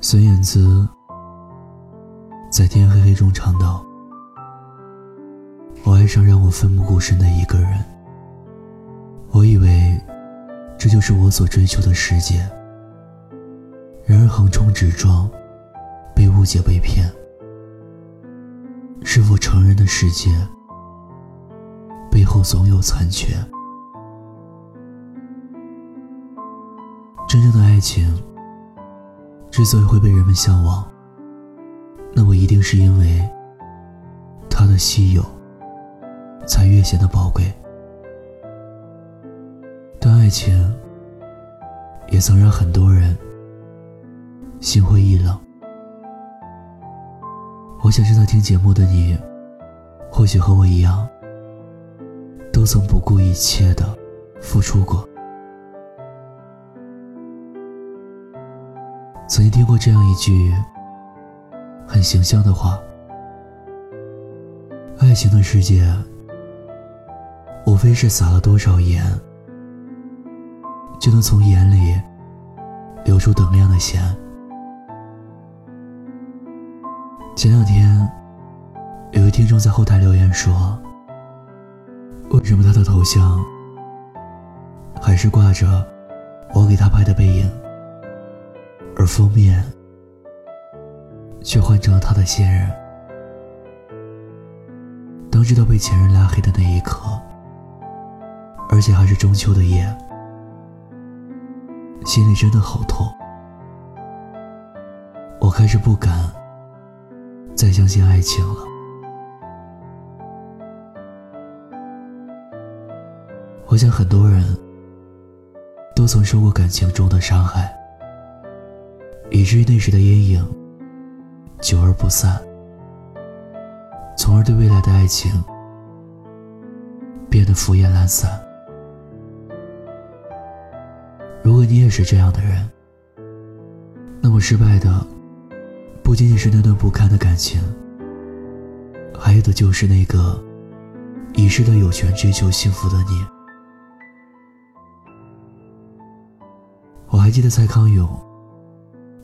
孙燕姿在《天黑黑》中唱道：“我爱上让我奋不顾身的一个人。我以为这就是我所追求的世界。然而横冲直撞，被误解被骗，是否成人的世界背后总有残缺？真正的爱情。”之所以会被人们向往，那么一定是因为它的稀有，才越显得宝贵。但爱情也曾让很多人心灰意冷。我想正在听节目的你，或许和我一样，都曾不顾一切的付出过。曾经听过这样一句很形象的话：“爱情的世界，无非是撒了多少盐，就能从盐里流出等量的咸。”前两天，有位听众在后台留言说：“为什么他的头像还是挂着我给他拍的背影？”而封面却换成了他的现任。当知道被前任拉黑的那一刻，而且还是中秋的夜，心里真的好痛。我开始不敢再相信爱情了。我想很多人都曾受过感情中的伤害。以至于那时的阴影久而不散，从而对未来的爱情变得敷衍懒散。如果你也是这样的人，那么失败的不仅仅是那段不堪的感情，还有的就是那个遗失了有权追求幸福的你。我还记得蔡康永。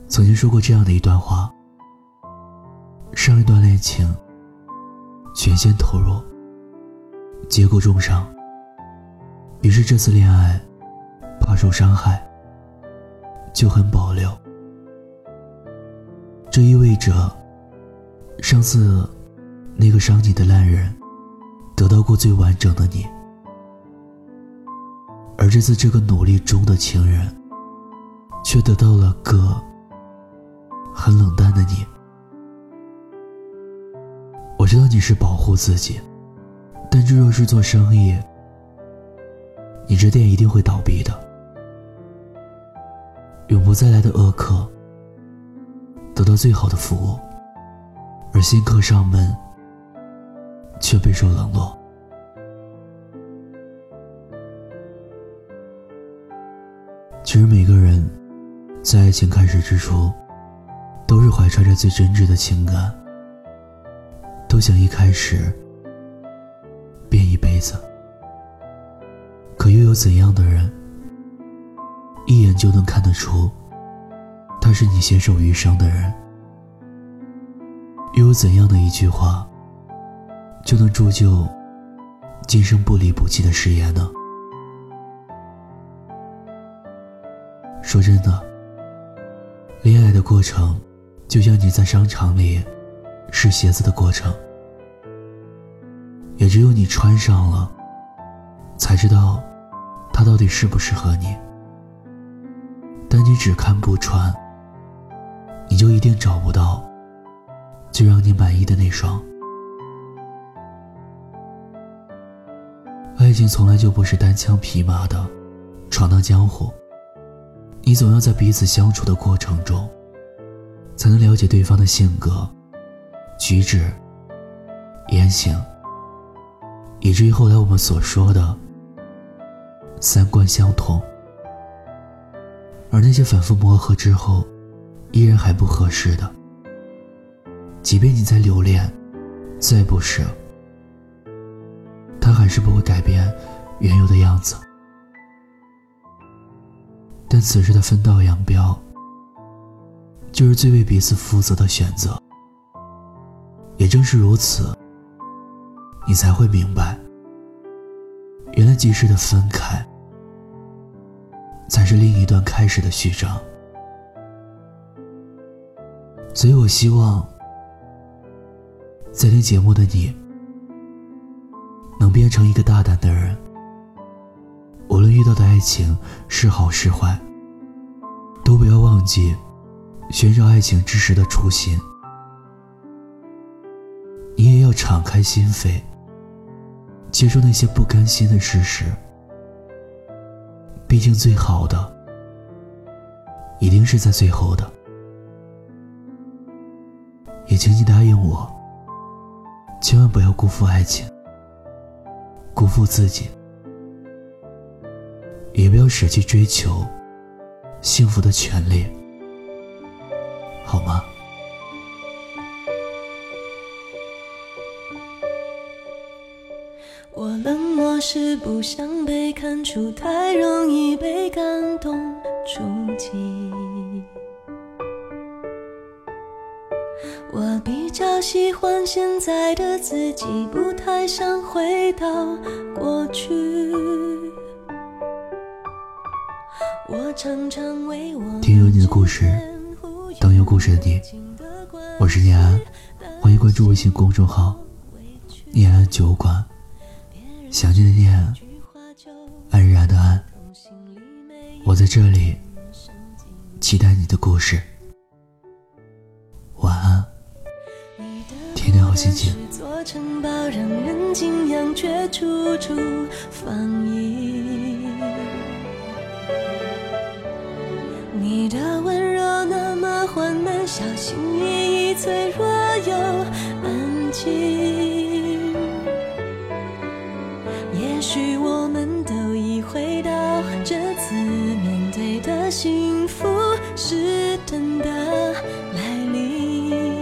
曾经说过这样的一段话：上一段恋情全心投入，结果重伤。于是这次恋爱怕受伤害，就很保留。这意味着上次那个伤你的烂人得到过最完整的你，而这次这个努力中的情人却得到了个。很冷淡的你，我知道你是保护自己，但这若是做生意，你这店一定会倒闭的。永不再来的恶客得到最好的服务，而新客上门却备受冷落。其实每个人在爱情开始之初。都是怀揣着最真挚的情感，都想一开始变一辈子。可又有怎样的人，一眼就能看得出他是你携手余生的人？又有怎样的一句话，就能铸就今生不离不弃的誓言呢？说真的，恋爱的过程。就像你在商场里试鞋子的过程，也只有你穿上了，才知道它到底适不适合你。但你只看不穿，你就一定找不到最让你满意的那双。爱情从来就不是单枪匹马的闯荡江湖，你总要在彼此相处的过程中。才能了解对方的性格、举止、言行，以至于后来我们所说的三观相同。而那些反复磨合之后，依然还不合适的，即便你再留恋、再不舍，他还是不会改变原有的样子。但此时的分道扬镳。就是最为彼此负责的选择。也正是如此，你才会明白，原来及时的分开，才是另一段开始的序章。所以我希望，在听节目的你，能变成一个大胆的人。无论遇到的爱情是好是坏，都不要忘记寻找爱情之时的初心。你也要敞开心扉，接受那些不甘心的事实。毕竟，最好的一定是在最后的。也请你答应我，千万不要辜负爱情，辜负自己。也不要舍弃追求幸福的权利，好吗？我冷漠是不想被看出，太容易被感动触及。我比较喜欢现在的自己，不太想回到过去。我常常为我听有你的故事，故事的你，我是念安，欢迎关注微信公众号“念安酒馆”，想念的念，安然的安，我在这里，期待你的故事。晚安，天天好心情。你的温柔，小心翼翼，脆弱又安静。也许我们都已回到这次面对的幸福是真的来临，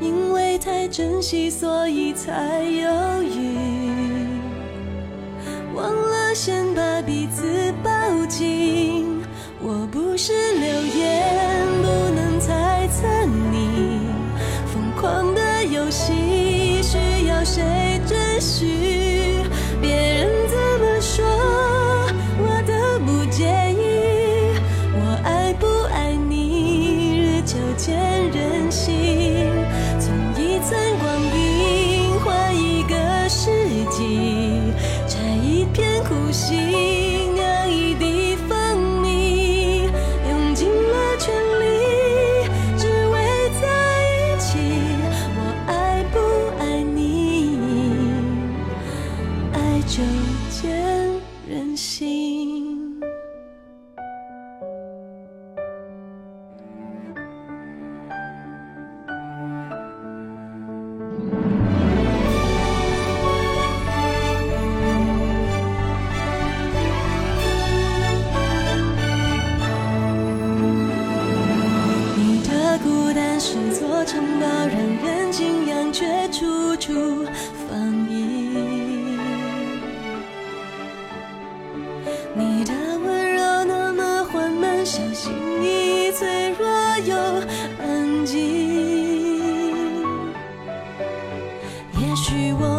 因为太珍惜，所以才有许？别人怎么说，我都不介意。我爱不爱你，日久见人心。从一寸光阴换一个世纪，摘一片苦心。日见人心。你的孤单是座城堡，让人敬仰，却处处。you will